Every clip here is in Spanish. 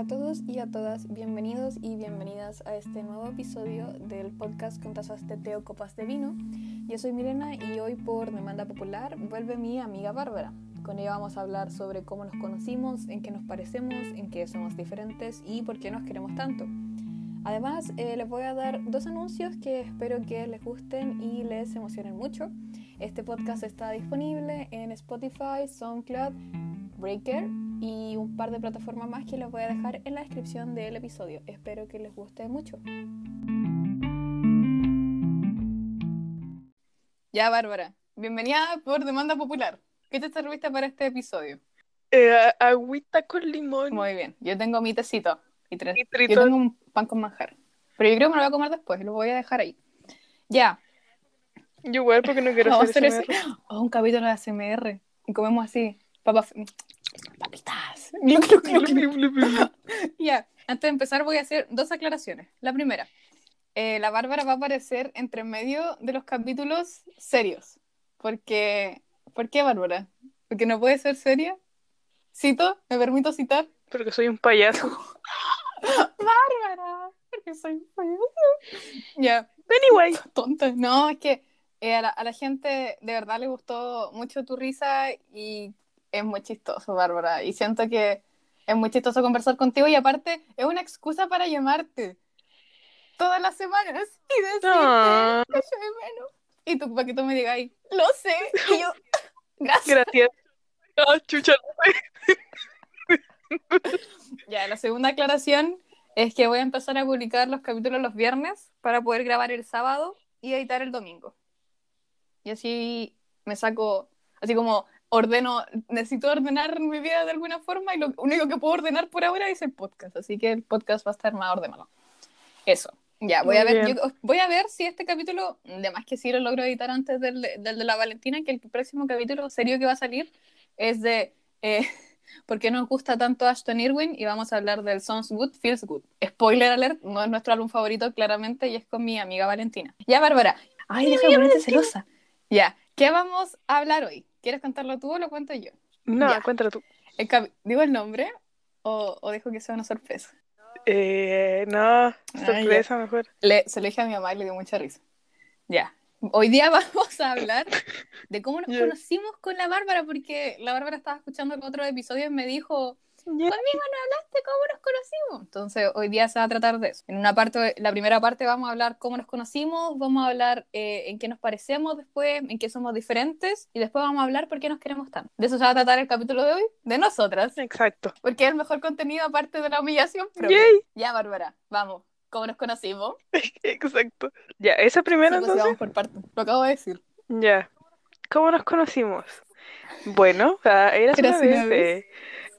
a todos y a todas, bienvenidos y bienvenidas a este nuevo episodio del podcast con tazas de té copas de vino. Yo soy Mirena y hoy por demanda popular vuelve mi amiga Bárbara. Con ella vamos a hablar sobre cómo nos conocimos, en qué nos parecemos, en qué somos diferentes y por qué nos queremos tanto. Además, eh, les voy a dar dos anuncios que espero que les gusten y les emocionen mucho. Este podcast está disponible en Spotify, SoundCloud, Breaker y un par de plataformas más que les voy a dejar en la descripción del episodio. Espero que les guste mucho. Ya, Bárbara, bienvenida por demanda popular. ¿Qué te serviste para este episodio? Eh, agüita con limón. Muy bien, yo tengo mi tecito y tres. Y Yo tengo un pan con manjar. Pero yo creo que me lo voy a comer después, lo voy a dejar ahí. Ya, Yo igual porque no quiero hacer hacer ese- oh, un capítulo de ASMR. Y comemos así, papas, papitas. Ya, antes de empezar voy a hacer dos aclaraciones. La primera, eh, la Bárbara va a aparecer entre medio de los capítulos serios. Porque, ¿por qué Bárbara? Porque no puede ser seria. Cito, me permito citar. Porque soy un payaso. Bárbara, porque soy fea. Ya, Anyway. tonta. No, es que eh, a, la, a la gente de verdad le gustó mucho tu risa y es muy chistoso, Bárbara. Y siento que es muy chistoso conversar contigo y aparte es una excusa para llamarte todas las semanas y decirte Ah. que yo de menos. Y tú, para que tú me digas, "Ay, lo sé. Y yo, gracias. Gracias. Ah, chucha. Ya, la segunda aclaración es que voy a empezar a publicar los capítulos los viernes para poder grabar el sábado y editar el domingo. Y así me saco, así como ordeno, necesito ordenar mi vida de alguna forma y lo único que puedo ordenar por ahora es el podcast. Así que el podcast va a estar más ordenado. Eso. Ya, voy a ver, yo- voy a ver si este capítulo, de más que sí lo logro editar antes del, del de la Valentina, que el próximo capítulo serio que va a salir es de eh, por qué nos gusta tanto Ashton Irwin y vamos a hablar del Sounds Good, Feels Good. Spoiler alert, no es nuestro álbum favorito claramente y es con mi amiga Valentina. Ya, Bárbara. Ay, deja de ponerte celosa. Ya, ¿qué vamos a hablar hoy? ¿Quieres contarlo tú o lo cuento yo? No, Ya. cuéntalo tú. El ¿Digo el nombre o, o dejo que sea una sorpresa? Eh, no, sorpresa mejor. Le, se lo dije a mi mamá y le dio mucha risa. Ya. Hoy día vamos a hablar de cómo nos conocimos con la Bárbara, porque la Bárbara estaba escuchando el otro episodio y me dijo. Conmigo no hablaste cómo nos conocimos. Entonces, hoy día se va a tratar de eso. En una parte, la primera parte vamos a hablar cómo nos conocimos, vamos a hablar eh, en qué nos parecemos después, en qué somos diferentes, y después vamos a hablar por qué nos queremos tanto. De eso se va a tratar el capítulo de hoy, de nosotras, Exacto. porque es el mejor contenido aparte de la humillación propia. Yay. Ya, Bárbara, vamos. ¿Cómo nos conocimos? Exacto. Ya, esa primera Sí, pues, entonces. vamos por partes. Lo acabo de decir. Ya. ¿Cómo nos conocimos? Bueno, o sea, era una Érase una vez. eh,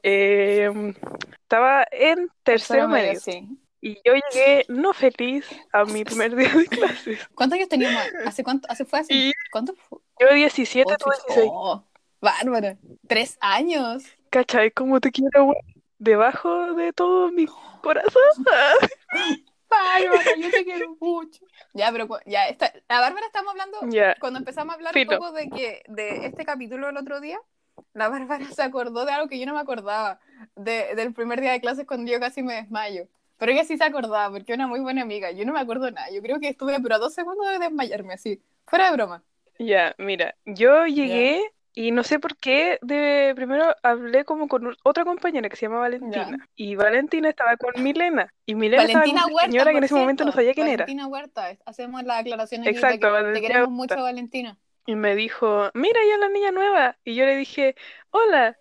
eh, estaba en tercero Tercero medio, medio sí. y yo llegué no feliz a mi primer día de clases. ¿Cuántos años teníamos? ¿Hace cuánto? ¿Hace fue? Y- ¿Cuánto fue? Yo 17, tú Ocho. 16. Oh, bárbara. Tres años. ¿Cachai? ¿Cómo te quiero, güey? Debajo de todo mi corazón. Bárbara, yo te quiero mucho. Ya, pero ya, esta, la Bárbara estamos hablando, Ya. cuando empezamos a hablar Filo. un poco de que de este capítulo el otro día, la Bárbara se acordó de algo que yo no me acordaba, de, del primer día de clases cuando yo casi me desmayo. Pero ella sí se acordaba, porque es una muy buena amiga. Yo no me acuerdo nada. Yo creo que estuve pero a dos segundos de desmayarme, así. Fuera de broma. Ya, mira, yo llegué y no sé por qué, de primero hablé como con otra compañera que se llama Valentina. Y Valentina estaba con Milena. Y Milena estaba Valentina con una Huerta, señora que en ese momento no cierto. sabía quién era. Valentina Huerta, hacemos la aclaración aquí de Exacto, que te Valentina queremos Huerta. mucho, Valentina. Y me dijo, mira ya la niña nueva. Y yo le dije, hola.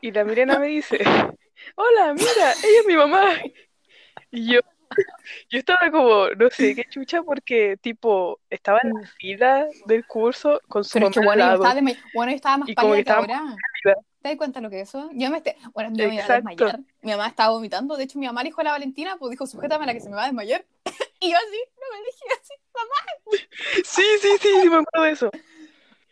Y la Milena me dice, hola, mira, ella es mi mamá. Y yo, yo estaba como, no sé qué chucha, porque tipo, estaba en la fila del curso con su Pero es que mamá bueno, yo estaba, de- bueno, yo estaba más Y pálida que ahora. pálida. ¿Te das cuenta lo que es eso? Yo me. Bueno, yo me iba a desmayar. Mi mamá estaba vomitando. De hecho, mi mamá le dijo a la Valentina, pues dijo, sujétame a la que se me va a desmayar. y yo así, no me dije así, mamá. Sí, sí, sí, sí, me acuerdo de eso.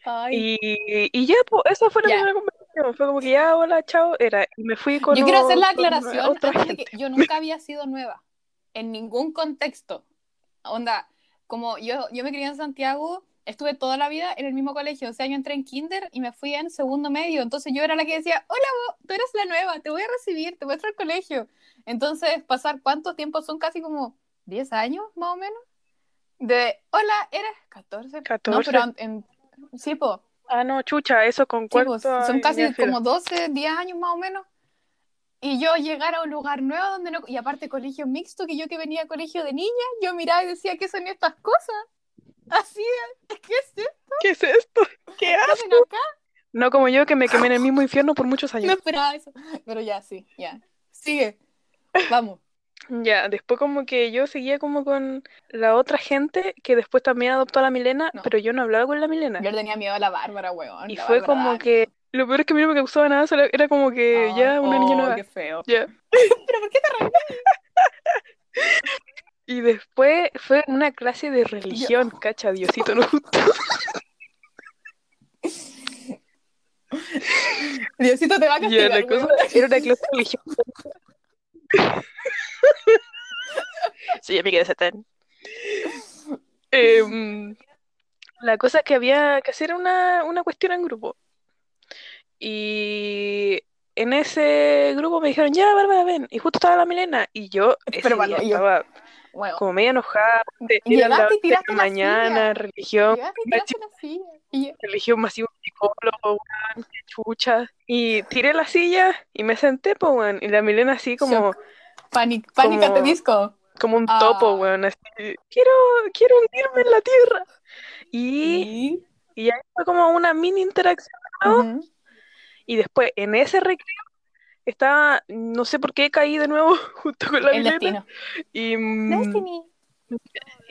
Ay. Y, y ya, pues, esa fue la Ya. primera conversación. Fue como que ya, hola, chao, era. Y me fui con, Yo quiero hacer la aclaración antes de que yo nunca había sido nueva. En ningún contexto. Onda, como yo, yo me crié en Santiago estuve toda la vida en el mismo colegio. O sea, yo entré en kinder y me fui en segundo medio. Entonces yo era la que decía, hola, vos, tú eres la nueva, te voy a recibir, te muestro el colegio. Entonces, pasar cuánto tiempo son casi como 10 años, más o menos. De, hola, eres 14. 14. No, pero en, sí, po. Ah, no, chucha, eso con Sí, cuarto. pues, son casi como 12, 10 años más o menos. Y yo llegar a un lugar nuevo donde no. Y aparte, colegio mixto, que yo que venía a colegio de niña, yo miraba y decía, ¿qué son estas cosas? Así, ¿qué es esto? ¿Qué es esto? ¿Qué hacen acá? No como yo que me quemé en el mismo infierno por muchos No años. esperaba eso. Pero ya, sí, ya. Sigue. Vamos. Ya, después como que yo seguía como con la otra gente que después también adoptó a la Milena, No. pero yo no hablaba con la Milena. Yo le tenía miedo a la Bárbara, weón. Y fue Bárbara como que lo peor es que a mí no me causaba nada, solo era como que ya una niña oh, nueva. qué feo. Ya. ¿Pero por qué te reías? Y después fue una clase de religión, cacha, Diosito no justo. Diosito te va a Ya, castigar, la cosa era una clase de religión. Soy amiga de Satán. Em, la cosa es que había que hacer una, una cuestión en grupo. Y en ese grupo me dijeron, ya, Bárbara, ven. Y justo estaba la Milena. Y yo ese Pero día bueno, yo- estaba como media enojada. de- Llegaste y de la mañana, silla. religión, llegaste y tiraste la silla. Y yo, religión masiva, psicólogo, weón, chucha. Y tiré la silla y me senté, pues. Y la Milena así como, Panic, pánica Como- te disco. Como un Ah. topo, weón. Así, quiero, quiero hundirme en la tierra. Y, Y... y ahí fue como una mini interacción. ¿no? Y después, en ese recreo, estaba, no sé por qué caí de nuevo junto con la El Milena. destino. Y, mm, Destiny.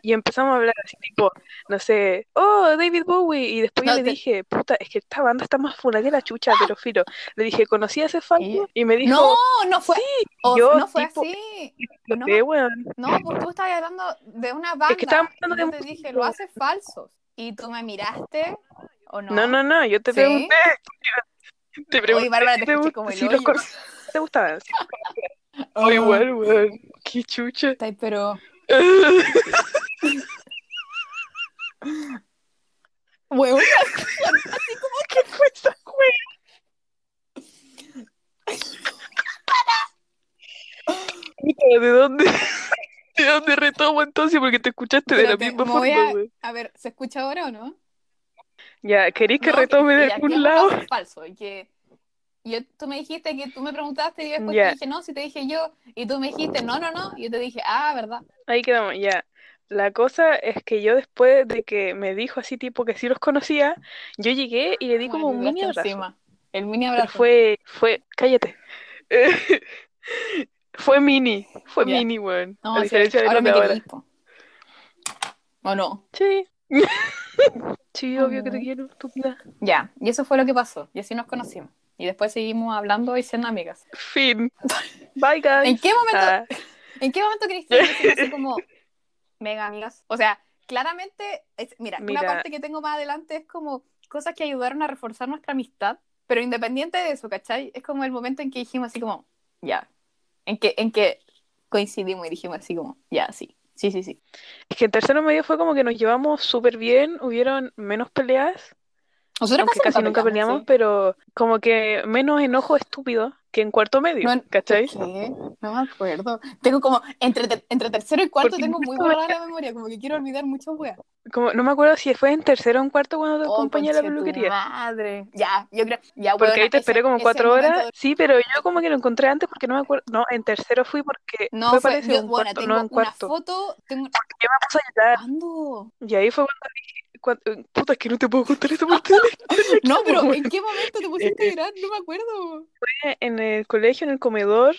Y empezamos a hablar así, tipo, no sé, oh, David Bowie. Y después No, yo le te- dije, puta, es que esta banda está más funa que la chucha, pero filo. Le dije, ¿conocí a ese falso? Y- me dijo, No, no fue. o- yo, no fue tipo, así. "Lo no weón". No, pues tú estabas hablando de una banda. que estábamos hablando y yo de te dije, música. lo haces falsos. Y tú me miraste, ¿o no? No, no, no, yo te ¿Sí? pregunté. Te pregunté Oye, Bárbara, te escuché gust- como el si los hoyo. te gustaban. sí. Oh. Igual, weón. Qué chucha. Está ahí, Pero, weón, ¿Qué fue esa ¿De dónde? ¿De dónde retomo entonces? Porque te escuchaste de la misma forma, a- a ver, ¿se escucha ahora o no? Ya, ¿queréis que No, retome de ya, algún lado? falso. Y que yo, tú me dijiste que tú me preguntaste y después Ya. te dije no, si te dije yo. Y tú me dijiste no, no, no. Y yo te dije, ah, ¿verdad? Ahí quedamos, ya. La cosa es que yo después de que me dijo así tipo que sí los conocía, yo llegué y le di como Bueno, un mini abrazo. encima. El mini Pero abrazo. fue, fue, cállate. Fue mini, fue mini, weón. No, A sí, diferencia de ahora me ahora. ¿O no? Sí. Sí, obvio que te quiero, estúpida. Ya, y eso fue lo que pasó. Y así nos conocimos. Y después seguimos hablando y siendo amigas. Fin. Bye, guys. ¿En qué momento, Ah, ¿en qué momento somos así como mega amigas? O sea, claramente, es- mira, Mira. una parte que tengo más adelante es como cosas que ayudaron a reforzar nuestra amistad, pero independiente de eso, ¿cachai? Es como el momento en que dijimos así como, ya, en que, en que coincidimos y dijimos así como, ya, sí, sí, sí, sí. es que en tercero medio fue como que nos llevamos súper bien, hubieron menos peleas, Nosotros aunque casi nunca peleamos, pero como que menos enojo estúpido que en cuarto medio, No, ¿cachai? ¿Qué? No me acuerdo. Tengo como, entre, entre tercero y cuarto Porque tengo muy borrada la memoria, como que quiero olvidar muchas weas. Como, no me acuerdo si fue en tercero o en cuarto cuando te Oh, acompañé a la peluquería. madre. Ya, yo creo, ya, Porque weona, ahí te ese- esperé como ese cuatro momento horas. Sí, pero yo como que lo encontré antes porque no me acuerdo. No, en tercero fui porque No, fue fue, yo, en bueno, cuarto, tengo no en una cuarto. foto, tengo... Yo me puse a llorar. ¿Cuándo? Y ahí fue cuando dije, cuando- puta, es que no te puedo contar esa parte. No, pero Bueno. ¿en qué momento te pusiste a llorar? No me acuerdo. En el colegio, en el comedor,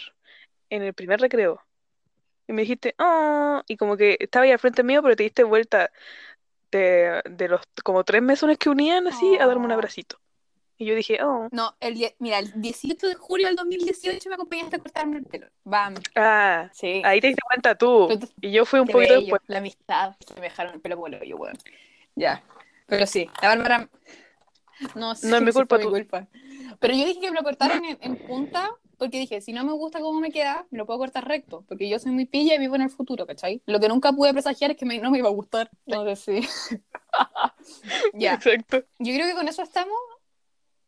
en el primer recreo. Y me dijiste, oh, y como que estaba ahí al frente mío, pero te diste vuelta de, de los como tres mesones que unían así a darme un Oh. abracito. Y yo dije, oh, No, el mira, el 18 de julio del 2018 me acompañaste a cortarme el pelo. Bam. ah, Sí. ahí te diste cuenta tú. Y yo fui un poquito bello, después. La amistad. Se me dejaron el pelo como el hoyo, weón. Ya. Pero sí, la Bárbara. No, sí, No es mi sí culpa, fue mi culpa. Pero yo dije que me lo cortaran en, en punta porque dije, si no me gusta cómo me queda, me lo puedo cortar recto. Porque yo soy muy pilla y vivo en el futuro, ¿cachai? Lo que nunca pude presagiar es que me- no me iba a gustar. Entonces sí. Ya. Exacto. Yo creo que con eso estamos.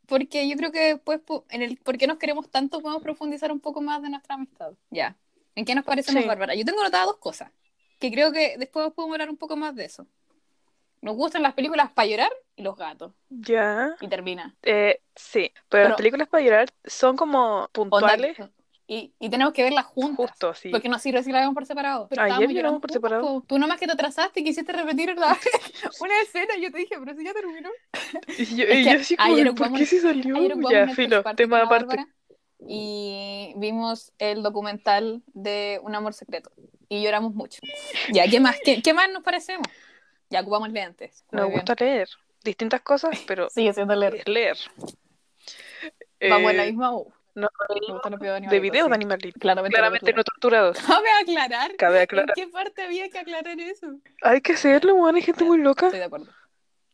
Porque yo creo que después, en el por qué nos queremos tanto, podemos profundizar un poco más de nuestra amistad. Ya. ¿En qué nos parecemos Sí. Bárbara? Yo tengo notadas dos cosas. Que creo que después podemos hablar un poco más de eso. Nos gustan las películas para llorar y los gatos. Ya. Y termina. Eh, sí, pero las películas para llorar son como Onda- puntuales, y, y tenemos que verlas juntas. justo así. Porque no sirve si la vemos por separado. Pero Ayer lloramos por separado. po. Tú nomás que te atrasaste y quisiste repetir la- una escena. Y yo te dije, pero si ya terminó. Y yo, y yo así como, ayer ¿por ocupamos- qué se salió? Ya, filo, tema aparte. Y vimos el documental de Un amor secreto. Y lloramos mucho. Ya, ¿qué más? ¿Qué, qué más nos parecemos? Ya ocupamos lentes. Muy Nos bien. gusta leer distintas cosas, pero Sigue siendo leer. es leer. Vamos en la Eh, misma U. no, Me videos de animalitos, videos de animalitos. Claramente. Claramente no no torturados. Cabe aclarar. Cabe ¿En aclarar. qué parte había que aclarar eso? Hay que hacerlo, weón, hay gente muy loca. Estoy de acuerdo.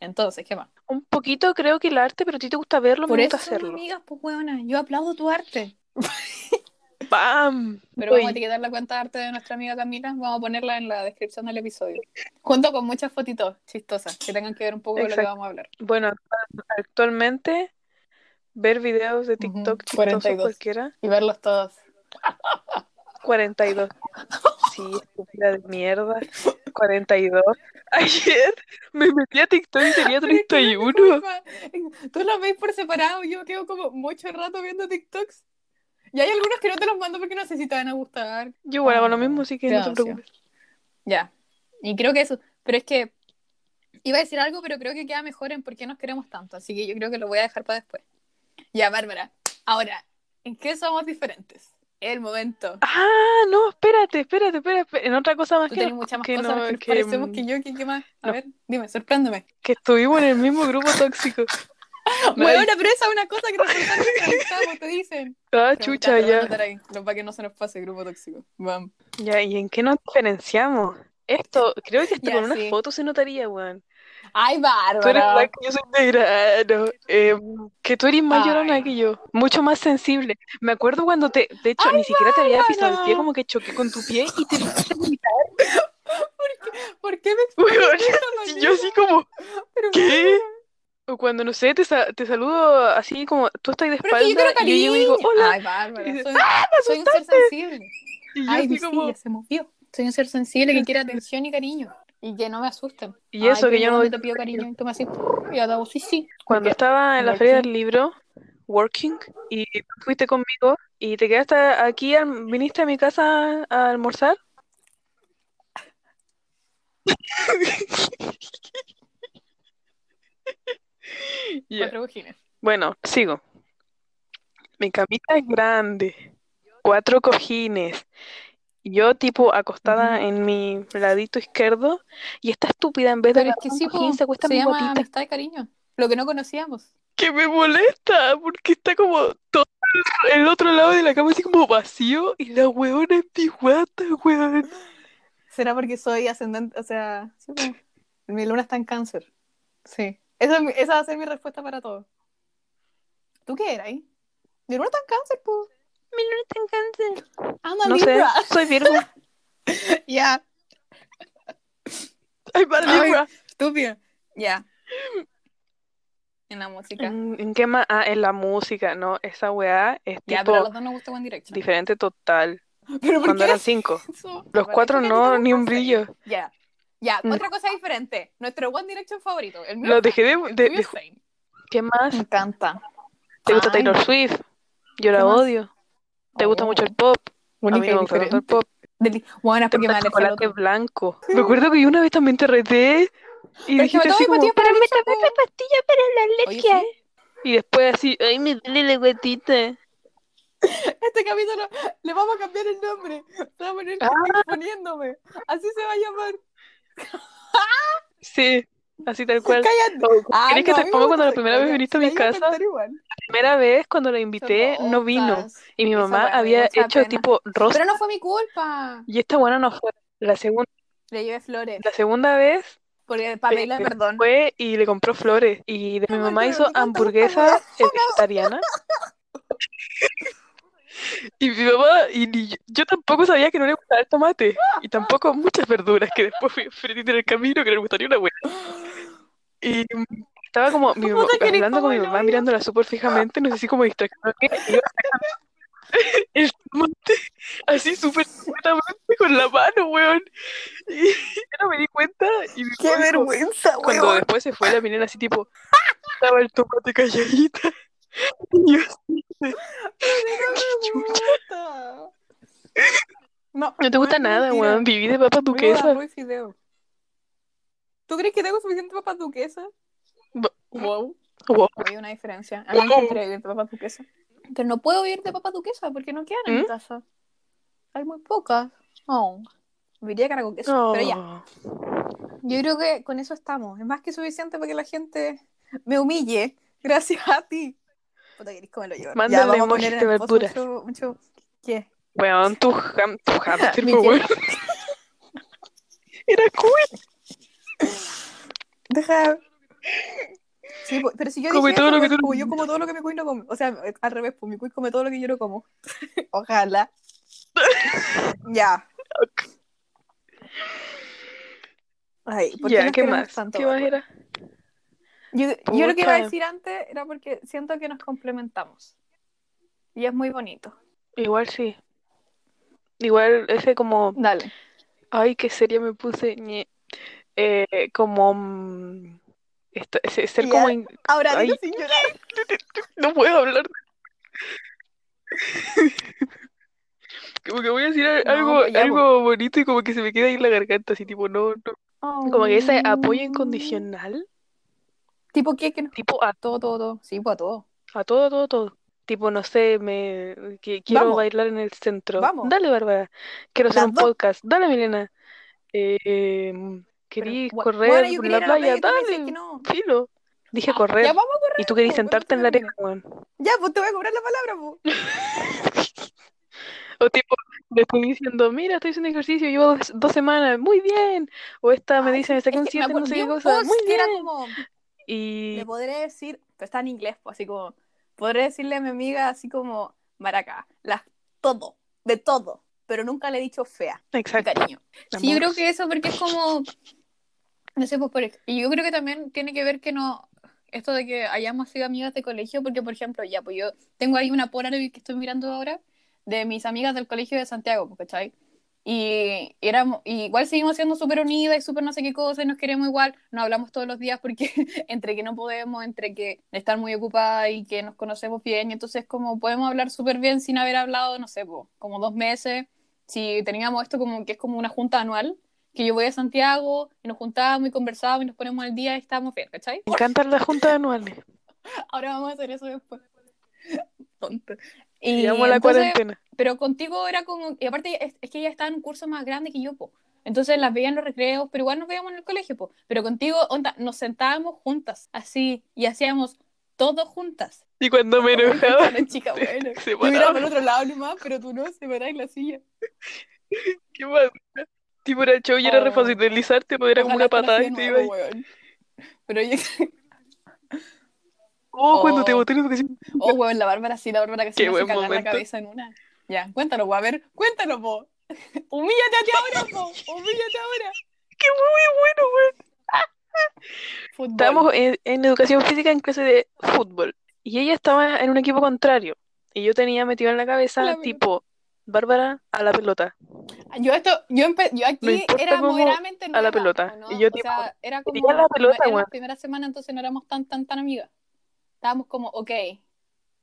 Entonces, ¿qué más? Un poquito creo que el arte, pero a ti te gusta verlo, Por me eso, gusta hacerlo. amigas, pues yo aplaudo tu arte. ¡Pam! Pero vamos a etiquetar la cuenta de arte de nuestra amiga Camila, vamos a ponerla en la descripción del episodio. Junto con muchas fotitos chistosas que tengan que ver un poco con lo que Exacto. vamos a hablar. Bueno, actualmente ver videos de TikTok Ujú, chistosos 42. cualquiera, Y verlos todos. 42. Sí, estúpida de mierda. 42. Ayer me metí a TikTok y tenía Pero es que no es mi 31. culpa. Tú los veis por separado, yo quedo como mucho rato viendo TikToks. Y hay algunos que no te los mando porque no sé si te van a gustar. Yo igual hago lo mismo, así que no te preocupes. Ya. Y creo que eso. Pero es que iba a decir algo, pero creo que queda mejor en por qué nos queremos tanto. Así que yo creo que lo voy a dejar para después. Ya, Bárbara. Ahora, ¿en qué somos diferentes? El momento. Ah, no, espérate, espérate, espérate. En otra cosa más Tú que, tienes muchas más que cosas no- que que, parecemos mm, que yo. ¿Qué, qué más? A no. ver, dime, sorpréndeme. que estuvimos en el mismo grupo tóxico. No, Bueno, pero esa es una cosa que nosotros te dicen. Ah, chucha, ya. para que no se nos pase grupo tóxico. Vamos. Ya, ¿y en qué nos diferenciamos? Esto, creo que hasta con una foto se notaría, weón. Ay, Tú eres blanca, yo soy em, que tú eres más Ay. llorona que yo, mucho más sensible. Me acuerdo cuando te, de hecho, ni siquiera te había pisado el pie, como que choqué con tu pie y te empecé a vomitar, ¿Por qué me de esa Y manera? yo así como, Pero, ¿qué? O cuando, no sé, te, sa- te saludo así como, tú estás de Pero es que yo espalda quiero y yo llego y digo, cariño. hola. Ay, Bárbara, Y dices, soy, ¡Ah, me soy un ser asustaste! sensible. Y yo Ay, así mi como, silla se movió. Soy un ser sensible que quiere atención y cariño. Y que no me asusten. Y eso que yo no doy te pido cariño y tú me haces, y yo te hago, sí, sí. cuando estaba en la feria del libro, working, y tú fuiste conmigo y te quedaste aquí, al- viniste a mi casa a almorzar. Cuatro cojines. Bueno, sigo. Mi camita es grande, cuatro cojines. Yo tipo acostada en mi ladito izquierdo y esta estúpida en vez de Pero es que sí, cojín se se mi llama botita. amistad y cariño. Lo que no conocíamos. Que me molesta porque está como todo el otro lado de la cama así como vacío y la huevona es mi guata, weón. ¿Será porque soy ascendente? O sea, sí, mi luna está en cáncer. Sí. Esa, esa va a ser mi respuesta para todo. ¿Tú qué eras ahí? Mi luna está en cáncer, pues. Mi luna está en cáncer. I'm a No sé, Libra. soy Virgo. Ya. Ay, para. Libra. Estúpida. Ya. En la música. ¿En, en qué más? Ah, en la música, no, esa weá es Ya, pero a los dos nos gusta One Direction. diferente total. ¿Pero por Cuando qué eran cinco. eso? Los cuatro no, ni un brillo. Ya. Ya, Mm. otra cosa diferente. Nuestro One Direction favorito. El mío Lo dejé de, de- de-. ¿Qué más? Me encanta. ¿Te gusta Ay, Taylor Swift? Yo la odio. ¿Te gusta oh, mucho el pop? A única mí me gusta el pop. Deli- Bueno, es ¿Te porque me gusta chocolate blanco? Me acuerdo que yo una vez también te reté y Pero dijiste así como, pastillas para pero la me tomé po". una pastilla para la Oye, alergia. sí. Y después así, ay, me duele la guatita. Este capítulo le vamos a cambiar el nombre. Se va a poner Ah. exponiéndome. Así se va a llamar. Sí, así tal cual. O, Ah, ¿Querés que no, te ponga cuando la primera vez viniste a mi casa? La primera vez cuando la invité no vino. Y mi mamá había hecho pena. tipo rosa. Pero no fue mi culpa. Y esta buena no fue. La segunda, Le llevé flores. la segunda vez Porque pedirle eh, perdón. fue y le compró flores. Y de mi mamá hizo hamburguesa vegetariana. Y mi mamá, y ni yo, yo tampoco sabía que no le gustaba el tomate. Y tampoco muchas verduras que después fui frito en el camino que no le gustaría una hueá. Y estaba como mi mamá, hablando con mi mamá, mirándola súper fijamente, no sé si como distracción. El tomate así súper discretamente con la mano, weón. Y yo no me di cuenta y ¡Qué vergüenza, cuando weón! después se fue la minera así tipo, estaba el tomate calladita. Puta! No, no te gusta nada, weón. Viví de de duquesa. ¿Tú crees que tengo suficiente papas duquesa? Wow. Wow. Hay una diferencia. A mí me vivir de papas duquesa. Pero no puedo vivir de papas duquesa porque no quedan en mi ¿Mm? casa. Hay muy pocas. Oh. Viviría cara con queso. Pero ya. Oh. Yo creo que con eso estamos. Es más que suficiente para que la gente me humille. Gracias a ti. Puta, querés cómo lo llevo. Mándale Ya, de verduras. Mucho, mucho... ¿Qué? Weón, tu, ham, tu hamster, weón. Era cool. Deja. Sí, pero si yo Come dije todo lo que pues, tú- como yo como todo lo que mi cuy no come. O sea, al revés, pues mi cuy come todo lo que yo no como. Ojalá. ya. Ay, ¿por qué Ya, nos ¿qué queremos más? tanto, ¿Qué más era? Yo, yo lo que iba a decir antes era porque siento que nos complementamos. Y es muy bonito. Igual sí. Igual ese como, Dale. ay, qué seria me puse. Eh, como mm, esto- ser como in- Ahora Ay. sin llorar. no puedo hablar. Como que voy a decir No, algo, ya, algo bonito y como que se me queda ahí en la garganta, así tipo, no, no. Como que ese apoyo Oh. incondicional, ¿Tipo qué? Que no- tipo a, Todo, todo, todo. Sí, pues a todo. a todo, todo, todo. Tipo, no sé, me que quiero Vamos. bailar en el centro. Vamos. Dale, Bárbara. Quiero hacer Las un dos. podcast. Dale, Milena. Eh, Pero, ¿querís bu- correr bueno, yo por quería la ir a playa? tú me Dale, que no. filo. Dije Ah, correr. Ya vamos a correr. Y tú querías po, cuando sentarte en la arena, weón. Ya, pues te voy a cobrar la palabra, po. O tipo, le estoy diciendo, mira, estoy haciendo ejercicio, llevo dos, dos semanas, muy bien. O esta me Ay, dice, me saqué es un que me 7, no sé qué un cosa, post muy que era bien. como, Y le podré decir, pero está en inglés, pues así como, podré decirle a mi amiga así como, Maraca, las, todo, de todo, pero nunca le he dicho fea, exacto. cariño. Sí, yo creo que eso porque es como, no sé, pues, por, y yo creo que también tiene que ver que no, esto de que hayamos sido amigas de colegio, porque por ejemplo, ya, pues yo tengo ahí una Polaroid que estoy mirando ahora de mis amigas del colegio de Santiago, pues, ¿cachai? Y éramos, y igual seguimos siendo súper unidas y súper no sé qué cosa, y nos queremos igual, nos hablamos todos los días porque entre que no podemos, entre que estar muy ocupada y que nos conocemos bien, y entonces como podemos hablar súper bien sin haber hablado, no sé, po, como dos meses, si teníamos esto como que es como una junta anual, que yo voy a Santiago y nos juntamos y conversamos y nos ponemos al día y estamos bien, ¿cachai? Me encantan las juntas anuales. Ahora vamos a hacer eso después. Tonto. Y la entonces, cuarentena. pero contigo era como, y aparte es, es que ella estaba en un curso más grande que yo, po. Entonces las veía en los recreos, pero igual nos veíamos en el colegio, po. Pero contigo, onda, nos sentábamos juntas, así, y hacíamos todo juntas. Y cuando me enojaba, la chica, bueno. se Yo miraba el otro lado nomás, pero tú no, se paraba en la silla. ¿Qué más? Tipo, era show y era Oh. fácil deslizarte, pues era como una patada y te iba ahí. Pero yo, Oh, cuando te Oh. boté en educación. oh, weón, la Bárbara sí, la Bárbara que se me cagar la cabeza en una. Ya, cuéntalo, po, a ver, cuéntalo, po. Humíllate a ti ahora, po. Humíllate ahora. ¡Qué muy bueno, weón! Estábamos en, en educación física en clase de fútbol. Y ella estaba en un equipo contrario. Y yo tenía metido en la cabeza, La tipo, Bárbara a la pelota. Yo esto, yo, empe- yo aquí era moderadamente a la nueva, pelota. Y yo, o tipo, sea, era como la pelota, era la weón. primera semana, entonces no éramos tan, tan, tan amigas. Estábamos como, ok,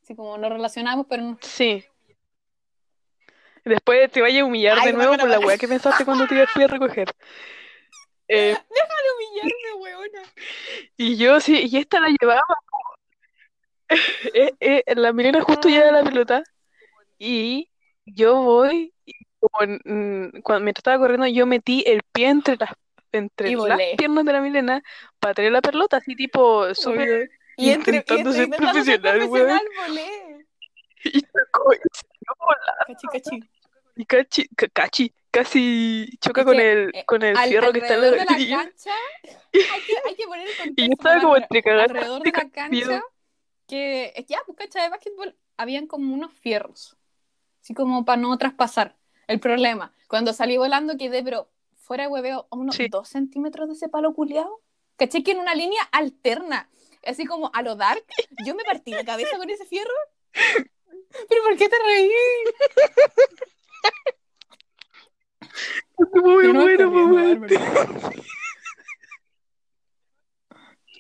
así como nos relacionamos, pero no. Sí. Después te vaya a humillar Ay, de nuevo por la weá que pensaste cuando te fui a recoger. Eh, Para humillarme, weona. y yo sí, y esta la llevaba. Eh, eh, la Milena justo lleva la pelota. Y yo voy, y cuando, mientras estaba corriendo, yo metí el pie entre las, entre las piernas de la Milena para traer la pelota, así tipo súper. Y entre, Intentando ser profesional, profesional, volé. Y chocó, y salió volando, Cachi, cachi. y cachi, ca- cachi, casi choca con el, eh, con el fierro que está en la de la cancha, hay que, hay que poner el contexto. Y yo estaba como entre alrededor de la cancha, que es ya, pues cancha de básquetbol, habían como unos fierros, así como para no traspasar. El problema, cuando salí volando quedé, pero fuera de hueveo, a unos Sí. dos centímetros de ese palo culiado. ¿Caché que en una línea alterna? Así como a lo dark, yo me partí la cabeza con ese fierro. ¿Pero por qué te reí? Muy no bueno, estoy mamá. riendo, Bárbara.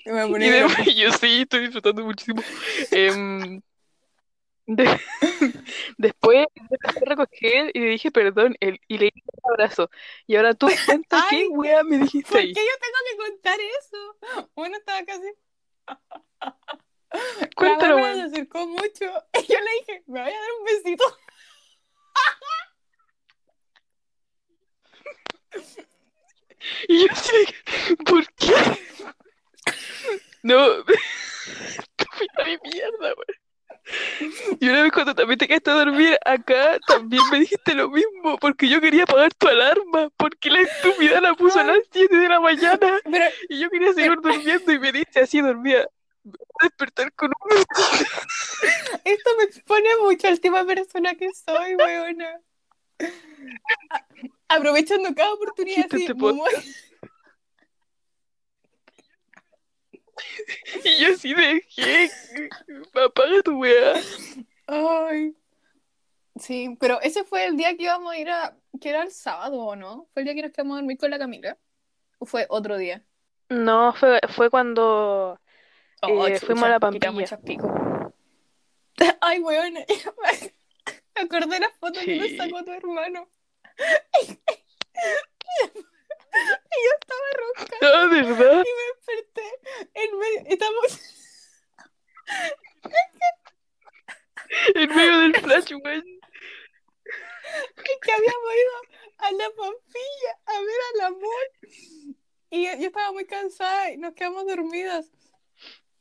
Me voy a Y poner de- a- yo sí, estoy disfrutando muchísimo. Em, de- después empecé a recoger y le dije perdón él, y le di un abrazo. Y ahora tú cuenta qué wea me dijiste ¿Por ahí. qué yo tengo que contar eso? Bueno, estaba casi. Cuéntalo, la se acercó mucho y yo le dije, me voy a dar un besito. Y yo así, ¿por qué? No, estúpida de mierda, weón. Y una vez cuando también te quedaste a dormir acá, también me dijiste lo mismo, porque yo quería apagar tu alarma, porque la estúpida la puso a las 7 de la mañana Pero y yo quería seguir durmiendo y me diste así dormida. Me voy a despertar con un esto me expone mucho al tipo de persona que soy, weona. Aprovechando cada oportunidad así, este como- Y yo así de, ¿qué? Apaga tu weá. Ay. Sí, pero ese fue el día que íbamos a ir a. que era el sábado, ¿o no? ¿Fue el día que nos quedamos a dormir con la Camila? ¿O fue otro día? No, fue, fue cuando Oh, Eh, chucha, fuimos a la Pampilla. Ay, weón. Me acordé de la foto que nos sacó tu hermano. Y yo estaba ronca Ah, ¿verdad? y me desperté. En medio, estamos. En medio del flash, weón. que habíamos ido a la Pampilla a ver al amor. Y yo, yo estaba muy cansada y nos quedamos dormidas.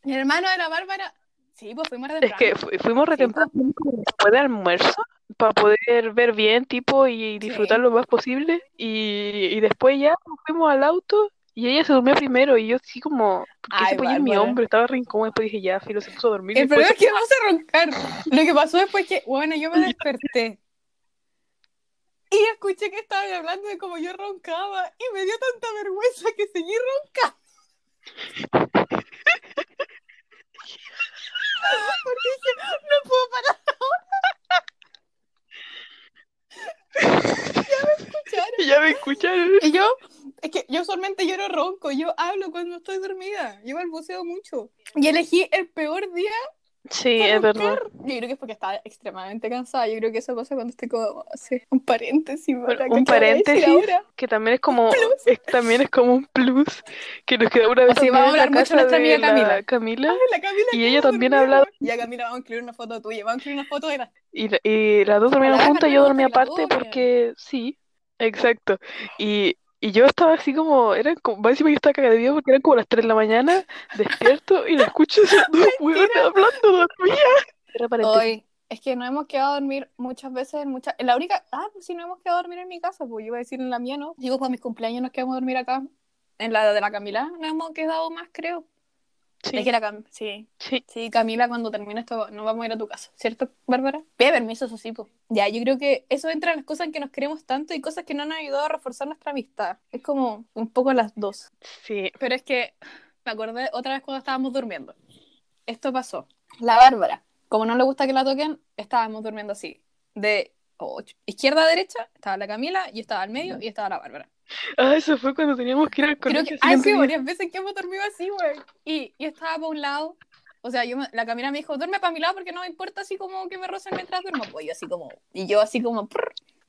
Mi hermano de la Bárbara. Sí, pues fuimos re Es que fu- fuimos re Sí, temprano después de almuerzo para poder ver bien, tipo, y disfrutar Sí. lo más posible. Y, y después ya nos fuimos al auto y ella se durmió primero y yo así como, ¿por qué se Ay, apoyó en mi hombro? Estaba re incómoda, después dije, ya, filo, se puso a dormir. El problema es que vamos a roncar. Lo que pasó después es que, bueno, yo me desperté. Y escuché que estaban hablando de cómo yo roncaba. Y me dio tanta vergüenza que seguí roncando. Porque dije, no puedo parar ahora. ya me escucharon. Y ya me escucharon. Y yo, es que yo usualmente yo no ronco, yo hablo cuando estoy dormida. Yo balbuceo mucho. Y elegí el peor día Sí, es verdad. Yo creo que es porque estaba extremadamente cansada. Yo creo que eso pasa cuando estoy como así, un paréntesis. Bueno, un ¿Qué acabo de decir paréntesis. ahora? Que también es como, es, también es como un plus que nos queda una vez Así vamos a hablar mucho nuestra amiga Camila. Camila. Ay, la Camila Y ella a también ha hablado- weón. Ya Camila, vamos a incluir una foto tuya, vamos a incluir una foto de la... Y, y las dos dormieron Ojalá juntas, yo dormí aparte porque sí, exacto. Y, y yo estaba así como, eran como, más encima yo estaba cagada de miedo porque eran como las 3 de la mañana, despierto y la escucho dos hablando dormía. Era. Hoy, es que nos hemos quedado a dormir muchas veces en muchas... En la única... Ah, pues sí, nos hemos quedado a dormir en mi casa, pues yo iba a decir en la mía, ¿no? Digo, para mis cumpleaños nos quedamos a dormir acá. En la de la Camila nos hemos quedado más, creo. Sí, Es que Cam... Sí, sí. Sí, Camila, cuando termine esto, nos vamos a ir a tu casa, ¿cierto, Bárbara? Pide permiso, eso sí, po. Ya, yo creo que eso entra en las cosas en que nos queremos tanto y cosas que no nos han ayudado a reforzar nuestra amistad. Es como un poco las dos. Sí, Pero es que me acordé otra vez cuando estábamos durmiendo. Esto pasó. La Bárbara, como no le gusta que la toquen, estábamos durmiendo así. De oh, izquierda a derecha, estaba la Camila, yo estaba al medio y estaba la Bárbara. Ah, eso fue cuando teníamos que ir al Creo colegio. que hay siguiente sido día. varias veces que hemos dormido así, güey. Y yo estaba para un lado. O sea, yo me- la Camila me dijo, duerme para mi lado porque no me importa así como que me rocen mientras duermo. Pues yo así como, y yo así como,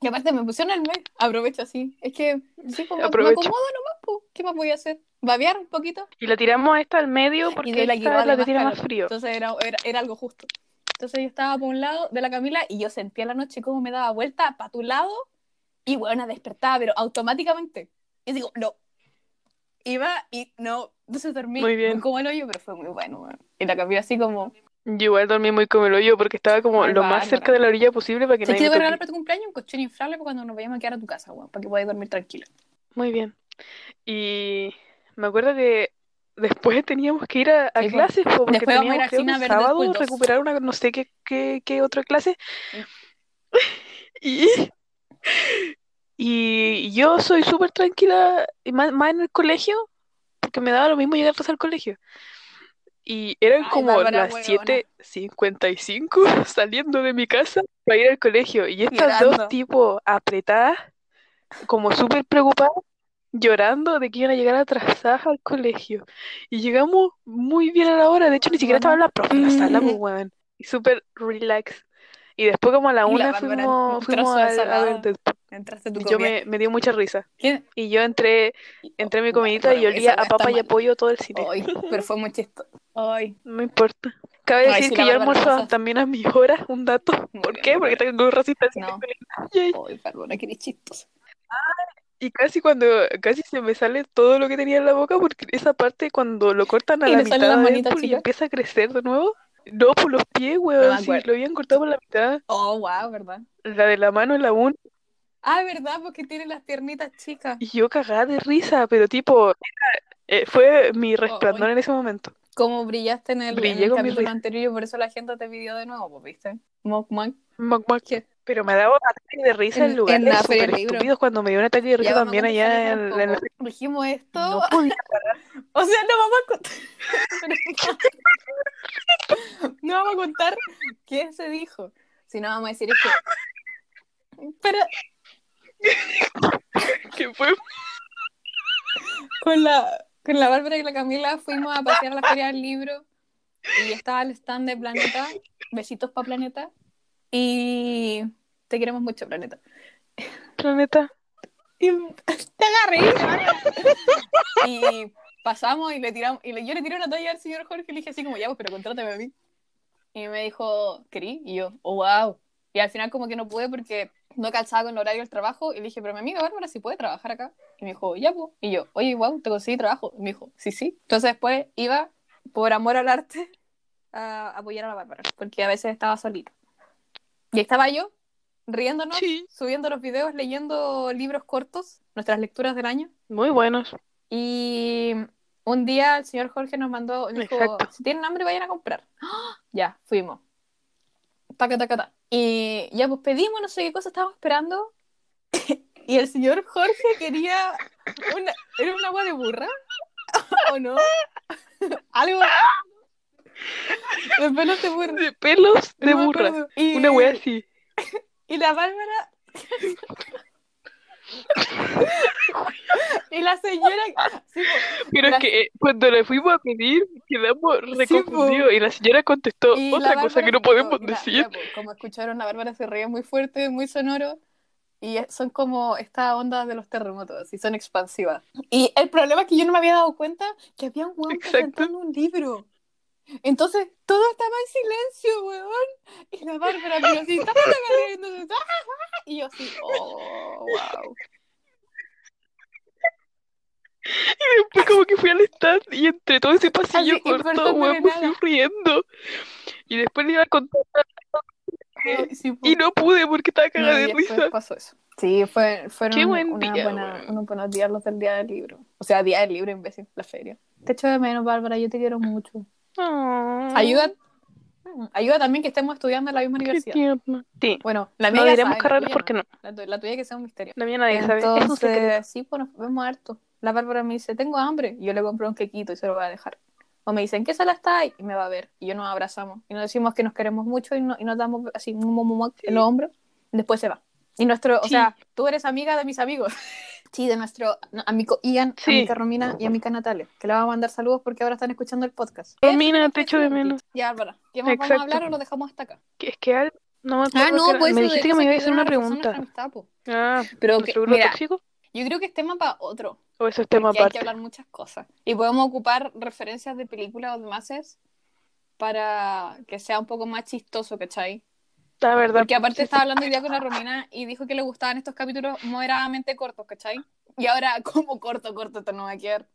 y aparte me pusieron el medio. Aprovecho así. Es que, sí, como Aprovecho. me acomodo nomás, pues. ¿Qué más voy a hacer? ¿Babear un poquito? Y la tiramos a esta al medio y porque la que esta es la que tiene más calor. frío. Entonces era, era, era algo justo. Entonces yo estaba por un lado de la Camila y yo sentía la noche como me daba vuelta para tu lado y bueno, despertaba, pero automáticamente. Y digo, no. Iba y no, entonces dormí Muy bien. como el hoyo, pero fue muy bueno. Y la Camila así como, Yo igual dormí muy como el hoyo porque estaba como lo más cerca de la orilla posible para que ¿se nadie quiere me regalar toque. para tu cumpleaños un colchón inflable para cuando nos vayamos a quedar a tu casa, weón, para que podáis dormir tranquila? Muy bien. Y me acuerdo que después teníamos que ir a, a Sí, clases, po, porque a teníamos cine que a un sábado Deadpool 2. recuperar una no sé qué, qué, qué otra clase. Y, y yo soy súper tranquila, y más, más en el colegio, porque me daba lo mismo llegar al colegio. Y eran Ay, como Bárbara, las huevona. 7.55 saliendo de mi casa para ir al colegio. Y estas Llorando. dos tipos apretadas, como súper preocupadas, llorando de que iban a llegar atrasadas al colegio. Y llegamos muy bien a la hora. De hecho, ni siquiera estaba la profe en la sala, pues, weón. Y súper relax. Y después, como a la una, Bárbara, fuimos, un fuimos a, a ver. Entraste tu Y yo me, me dio mucha risa. ¿Quién? Y yo entré, entré a mi Oh, comidita bueno, y olía a papa y a mal. pollo todo el cine. Ay, pero fue muy chistoso. Ay, No importa. Cabe Ay, decir que yo Bárbara almuerzo también a mis horas, un dato. Muy ¿Por bien, qué? Porque Bárbara. tengo resistencia No. insulínica. Yay. ay, perdona, que chistoso. Y casi cuando, casi se me sale todo lo que tenía en la boca, porque esa parte cuando lo cortan a Y la le salen mitad las de manitas y empieza a crecer de nuevo. No, por los pies, No weón, me sí, lo habían cortado por la mitad. Oh, wow, ¿verdad? La de la mano en la un Ah, ¿verdad? Porque tiene las piernitas chicas. y yo cagada de risa, pero tipo, eh, fue mi resplandor Ay. en ese momento. Como brillaste en el, en el capítulo anterior por eso la gente te pidió de nuevo, pues, ¿viste? Mock, mock. ¿Qué? Pero me daba ataque de risa en, En- lugares en la Libro. estúpidos cuando me dio un ataque de risa Ya también allá en, en la esto. No podía O sea, no vamos a contar. no vamos a contar qué se dijo. Si no, vamos a decir es que. Pero que fue con la, con la Bárbara y la Camila fuimos a pasear a la Feria del Libro y estaba el stand de Planeta. Besitos para Planeta. Y te queremos mucho, Planeta. planeta. Y te agarré. y pasamos y le tiramos, y le- yo le tiré una talla al señor Jorge y le dije así como, ya, pues, pero contrátame a mí. Y me dijo, ¿querí? Y yo, oh, wow. Y al final como que no pude porque no calzaba con el horario del trabajo. Y le dije, pero mi amiga Bárbara sí puede trabajar acá. Y me dijo, ya, pues. Y yo, oye, wow, te conseguí trabajo. Y me dijo, sí, sí. Entonces después iba, por amor al arte, a apoyar a la Bárbara. Porque a veces estaba solita. Y ahí estaba yo, riéndonos, Sí. subiendo los videos, leyendo libros cortos, nuestras lecturas del año. Muy buenos. Y un día el señor Jorge nos mandó, dijo, Exacto. si tienen hambre vayan a comprar. Ya, fuimos. Taca, taca, taca. Y ya pues pedimos, no sé qué cosa estábamos esperando. y el señor Jorge quería una, ¿era un agua de burra? ¿O no? Algo. De pelos de burra. De pelos de No burra. Y- Una wea así. Y la Bárbara. y la señora. Sí. Pero La- es que eh, cuando le fuimos a pedir, quedamos reconfundidos. Y la señora contestó Y otra cosa que no podemos la- decir. como escucharon, la Bárbara se reía muy fuerte, muy sonoro. Y son como esta onda de los terremotos, y son expansivas. Y el problema es que yo no me había dado cuenta que había un Exacto. presentando un libro. Entonces, todo estaba en silencio, weón. Y la Bárbara, pero así, "Ah, ah", y yo así, oh, wow. Y después como que fui al stand y entre todo ese pasillo Así, corto, weón, me fui riendo. Y después le iba a contar sí, y no pude porque estaba cagada de risa. pasó eso. Sí, fue, fueron Qué buen una día, buena- unos buenos días los del día del libro. O sea, día del libro, imbécil, la feria. Te echo de menos, Bárbara, yo te quiero mucho. Ah, Ayuda, ayuda también que estemos estudiando en la misma qué universidad. Sí, Bueno, la mía no ya diremos sabe, la carreras porque no. La, tu- la tuya que sea un misterio. La mía nadie sabe. Es un secreto. Entonces, sí, pues nos vemos harto. La Bárbara me dice, tengo hambre. Y yo le compro un quequito y se lo voy a dejar. O me dicen, ¿qué sala está ahí? Y me va a ver. Y yo nos abrazamos. Y nos decimos que nos queremos mucho y, no- y nos damos así mu, en los hombros. Después se va. Y nuestro, o Sí. sea, tú eres amiga de mis amigos. Sí, de nuestro amigo Ian, Sí. amiga Romina y amiga Natalia, que le vamos a mandar saludos porque ahora están escuchando el podcast. Romina, te echo de menos. Ya, Bárbara, ¿qué más vamos a Exacto. hablar o lo dejamos hasta acá? Que Es que al- no me Ah, acuerdo no, qué era. pues Me dijiste que me iba a que hacer una pregunta. amistad. Ah, Pero que, ¿nuestro grupo mira, tóxico? yo creo que es tema para otro. ¿O eso es tema Porque hay que aparte? hablar muchas cosas. Y podemos ocupar referencias de películas o demás para que sea un poco más chistoso, ¿cachai? La verdad. Porque aparte estaba hablando hoy día con la Romina y dijo que le gustaban estos capítulos moderadamente cortos, ¿cachai? Y ahora, como corto, corto, esto no va a quedar.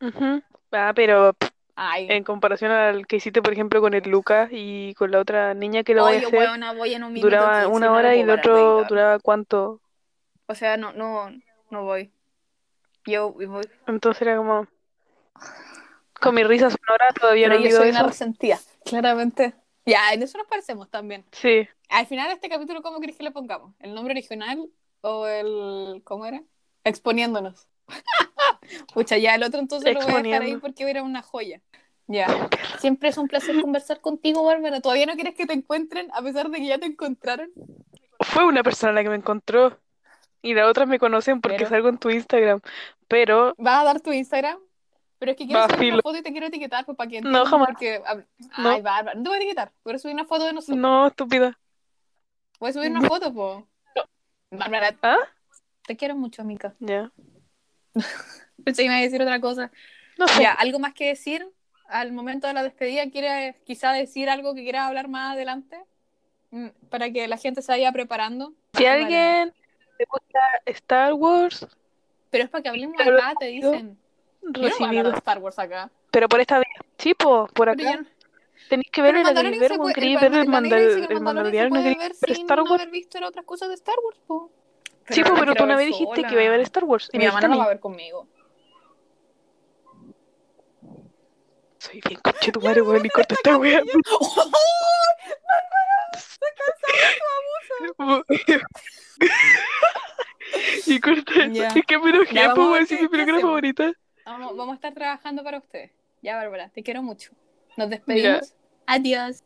Ujú. Ah, pero Ay, en comparación al que hiciste, por ejemplo, con el Lucas y con la otra niña que lo voy a hacer, voy en un duraba 15, una hora y el otro duraba cuánto. O sea, no, no, no voy. Yo voy. Entonces era como. Con mi risa sonora todavía no yo olvido soy una eso. resentida, claramente. Ya, en eso nos parecemos también. Sí, Al final de este capítulo, ¿cómo querés que le pongamos? ¿El nombre original o el... ¿Cómo era? Exponiéndonos. Pucha, ya el otro entonces lo voy a dejar ahí porque era una joya. Ya. Siempre es un placer conversar contigo, Bárbara. ¿Todavía no quieres que te encuentren a pesar de que ya te encontraron? Fue una persona la que me encontró y las otras me conocen porque Pero- salgo en tu Instagram, pero ¿Vas a dar tu Instagram? Pero es que quiero Va, subir una foto y te quiero etiquetar pues, para que No, jamás. porque- Ay, No. Bárbara, no te voy a etiquetar. Voy subir una foto de nosotros. no, estúpida. Voy a subir una foto, po. Bárbara, ¿Ah? te quiero mucho, amiga. Ya. Pensé que me iba a decir otra cosa. No sé. Ya, ¿algo más que decir? Al momento de la despedida, ¿quieres quizá decir algo que quieras hablar más adelante? Mm, Para que la gente se vaya preparando. Si Bárbara. alguien le gusta Star Wars, Pero es para que hablemos acá, te dicen. No recibido. Star Wars acá. Pero por esta vía. Sí, po, por acá. Tenéis que ver pero el Mandalorian puede- el ver el, Mandalorian mandal, dice que el Mandalorian se Mandaloriano, puede queréis ver ver sin Star no Wars. haber visto las otras cosas de Star Wars, po. Sí, Pero po, la pero tú una vez dijiste que iba a ver Star Wars. Y Mi me mamá no va a ver conmigo. Soy bien conchetumare, weón, y corta esta wea. Y corta Ya. Es que me enojé, po, mi película favorita. Vamos, vamos a estar trabajando para ustedes. Ya, Bárbara, te quiero mucho. Nos despedimos. Adiós.